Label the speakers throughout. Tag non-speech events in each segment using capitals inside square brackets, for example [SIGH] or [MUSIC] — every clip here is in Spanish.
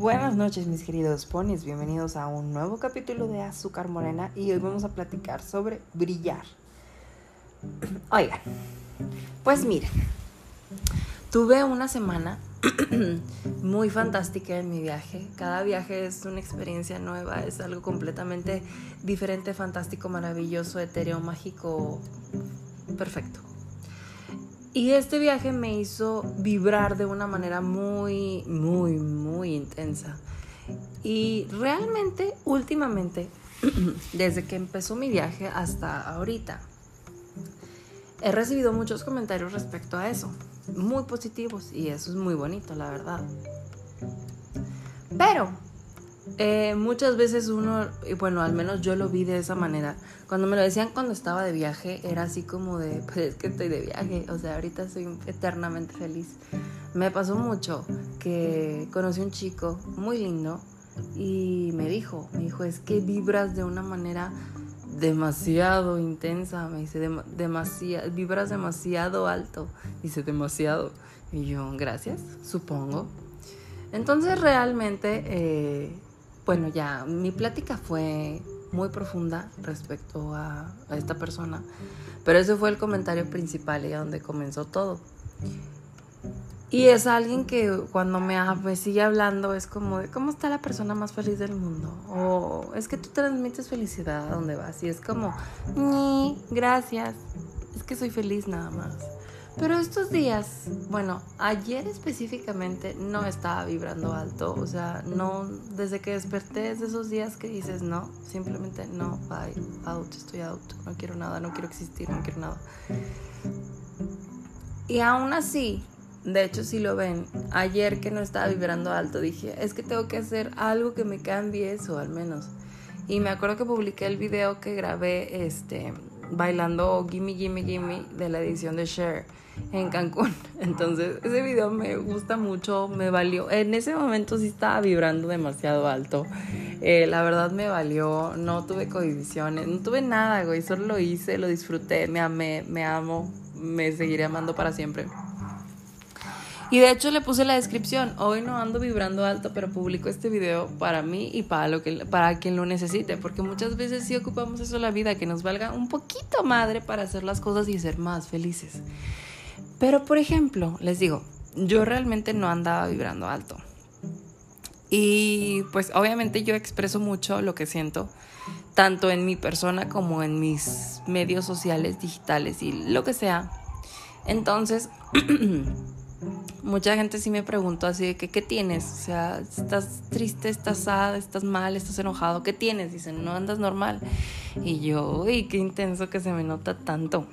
Speaker 1: Buenas noches mis queridos ponis, bienvenidos a un nuevo capítulo de Azúcar Morena y hoy vamos a platicar sobre brillar. [CLEARS THROAT] Oigan, pues miren, tuve una semana [CLEARS THROAT] muy fantástica en mi viaje. Cada viaje es una experiencia nueva, es algo completamente diferente, fantástico, maravilloso, etéreo, mágico, perfecto. Y este viaje me hizo vibrar de una manera muy, muy, muy intensa. Y realmente, últimamente, [CLEARS THROAT] desde que empezó mi viaje hasta ahorita, he recibido muchos comentarios respecto a eso, muy positivos, y eso es muy bonito, la verdad. Pero eh, muchas veces uno, y bueno, al menos yo lo vi de esa manera. Cuando me lo decían cuando estaba de viaje, era así como de, [LAUGHS] pues es que estoy de viaje, o sea, ahorita soy eternamente feliz. Me pasó mucho que conocí un chico muy lindo y me dijo, me dijo, es que vibras de una manera demasiado intensa, me dice, demasiado, vibras demasiado alto, dice demasiado. Y yo, gracias, supongo. Entonces realmente... Eh, bueno, ya mi plática fue muy profunda respecto a, esta persona, pero ese fue el comentario principal y donde comenzó todo. Y es alguien que cuando me, me, sigue hablando es como de cómo está la persona más feliz del mundo. O es que tú transmites felicidad a donde vas. Y es como, gracias. Es que soy feliz nada más. Pero estos días, bueno, ayer específicamente no estaba vibrando alto, o sea, no, desde que desperté es de esos días que dices no, simplemente no, bye, out, estoy out, no quiero nada, no quiero existir, no quiero nada. Y aún así, de hecho si lo ven, ayer que no estaba vibrando alto dije, es que tengo que hacer algo que me cambie eso al menos. Y me acuerdo que publiqué el video que grabé este bailando Gimme Gimme Gimme de la edición de Share en Cancún. [LAUGHS] Entonces, ese video me gusta mucho, me valió. En ese momento sí estaba vibrando demasiado alto. Eh, la verdad me valió, no tuve cohibiciones, no tuve nada, güey. Solo lo hice, lo disfruté, me amé, me amo, me seguiré amando para siempre. Y de hecho le puse la descripción, hoy no ando vibrando alto, pero publico este video para mí y para, lo que, para quien lo necesite, porque muchas veces sí ocupamos eso la vida, que nos valga un poquito madre para hacer las cosas y ser más felices. Pero por ejemplo, les digo, yo realmente no andaba vibrando alto. Y pues obviamente yo expreso mucho lo que siento, tanto en mi persona como en mis medios sociales, digitales y lo que sea. Entonces, [CLEARS THROAT] mucha gente sí me preguntó así de que, ¿qué tienes? O sea, ¿estás triste, estás sad, estás mal, estás enojado? ¿Qué tienes? Dicen, no andas normal. Y yo, uy, qué intenso que se me nota tanto.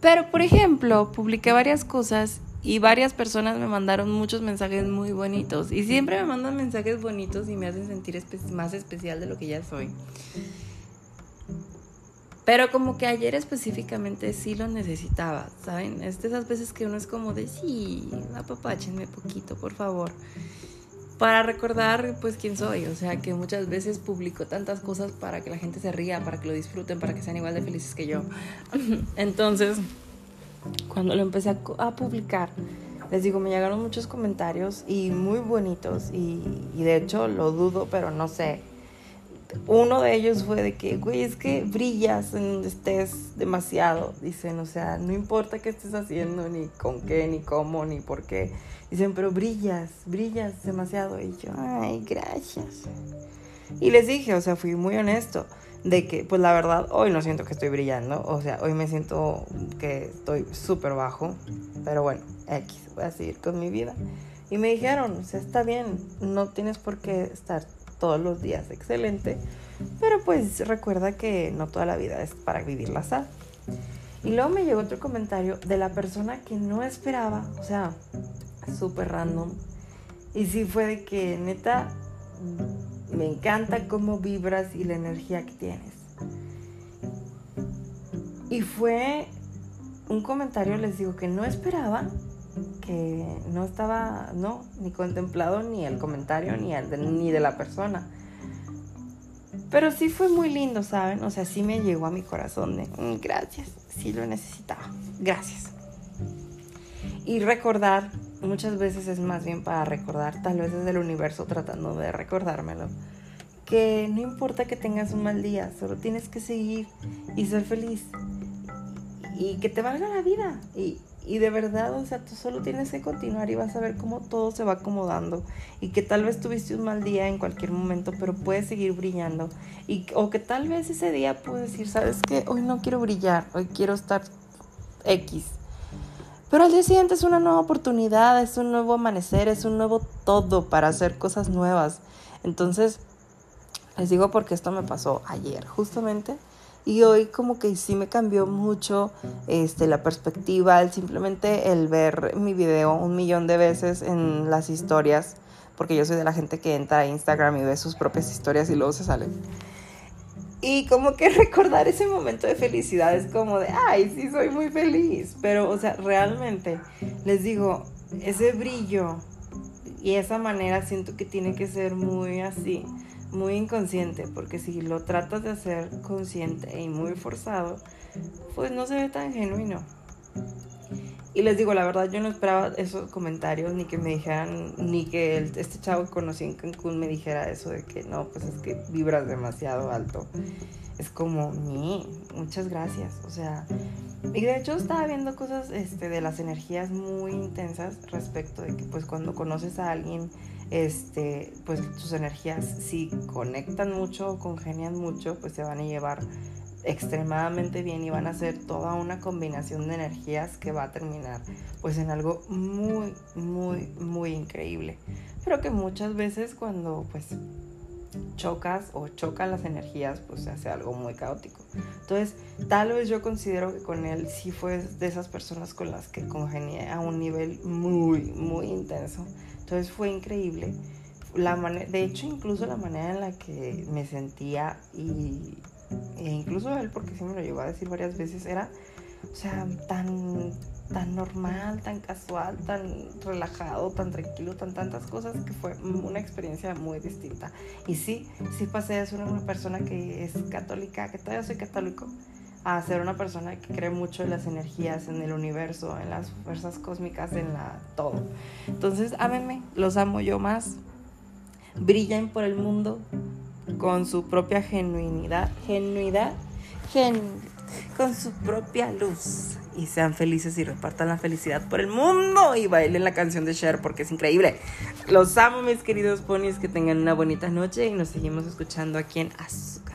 Speaker 1: Pero, por ejemplo, publiqué varias cosas y varias personas me mandaron muchos mensajes muy bonitos. Y siempre me mandan mensajes bonitos y me hacen sentir más especial de lo que ya soy. Pero como que ayer específicamente sí lo necesitaba, ¿saben? Es de esas veces que uno es como de, sí, apapáchenme poquito, por favor. Para recordar, pues, quién soy. O sea, que muchas veces publico tantas cosas para que la gente se ría, para que lo disfruten, para que sean igual de felices que yo. [LAUGHS] Entonces, cuando lo empecé a, publicar, les digo, me llegaron muchos comentarios y muy bonitos. Y, y de hecho, lo dudo, pero no sé uno de ellos fue de que, güey, es que brillas en donde estés demasiado. Dicen, o sea, no importa qué estés haciendo, ni con qué, ni cómo, ni por qué. Dicen, pero brillas, brillas demasiado. Y yo, ay, gracias. Y les dije, o sea, fui muy honesto de que, pues la verdad, hoy no siento que estoy brillando. O sea, hoy me siento que estoy súper bajo. Pero bueno, X, voy a seguir con mi vida. Y me dijeron, o sea, está bien, no tienes por qué estar todos los días excelente, pero pues recuerda que no toda la vida es para vivir la sal. Y luego me llegó otro comentario de la persona que no esperaba, o sea, súper random. Y sí fue de que neta, me encanta cómo vibras y la energía que tienes. Y fue un comentario, les digo, que no esperaba, que no estaba, no, ni contemplado ni el comentario ni, el de, ni de la persona. Pero sí fue muy lindo, ¿saben? O sea, sí me llegó a mi corazón de gracias, sí lo necesitaba, gracias. Y recordar muchas veces es más bien para recordar, tal vez es el universo tratando de recordármelo, que no importa que tengas un mal día, solo tienes que seguir y ser feliz y que te valga la vida y, y de verdad, o sea, tú solo tienes que continuar y vas a ver cómo todo se va acomodando y que tal vez tuviste un mal día en cualquier momento, pero puedes seguir brillando y o que tal vez ese día puedes decir, ¿sabes qué? Hoy no quiero brillar, hoy quiero estar X. Pero al día siguiente es una nueva oportunidad, es un nuevo amanecer, es un nuevo todo para hacer cosas nuevas. Entonces, les digo porque esto me pasó ayer, justamente. Y hoy como que sí me cambió mucho este, la perspectiva, el, simplemente el ver mi video un millón de veces en las historias, porque yo soy de la gente que entra a Instagram y ve sus propias historias y luego se sale. Y como que [LAUGHS] recordar ese momento de felicidad es como de, ay, sí, soy muy feliz. Pero, o sea, realmente, les digo, ese brillo y esa manera siento que tiene que ser muy así muy inconsciente, porque si lo tratas de hacer consciente y muy forzado, pues no se ve tan genuino. Y les digo, la verdad, yo no esperaba esos comentarios, ni que me dijeran, ni que este chavo que conocí en Cancún me dijera eso de que no, pues es que vibras demasiado alto. Es como, ni, muchas gracias. O sea, y de hecho estaba viendo cosas este, de las energías muy intensas respecto de que pues cuando conoces a alguien este, pues tus energías si conectan mucho, congenian mucho, pues se van a llevar extremadamente bien y van a ser toda una combinación de energías que va a terminar pues en algo muy muy muy increíble. Pero que muchas veces cuando pues chocas o chocan las energías pues se hace algo muy caótico entonces tal vez yo considero que con él sí fue de esas personas con las que congenié a un nivel muy muy intenso entonces fue increíble. La de hecho, incluso la manera en la que me sentía y e incluso él, porque sí me lo llegó a decir varias veces, era, o sea, tan, tan normal, tan casual, tan relajado, tan tranquilo, tan tantas cosas, que fue una experiencia muy distinta. Y sí, sí pasé de ser una persona que es católica, que todavía soy católico, a ser una persona que cree mucho en las energías, en el universo, en las fuerzas cósmicas, en la todo. Entonces, ámenme, los amo yo más. Brillen por el mundo con su propia genuinidad, genuidad, gen, con su propia luz. Y sean felices y repartan la felicidad por el mundo. Y bailen la canción de Cher porque es increíble. Los amo, mis queridos ponis. Que tengan una bonita noche y nos seguimos escuchando aquí en Azúcar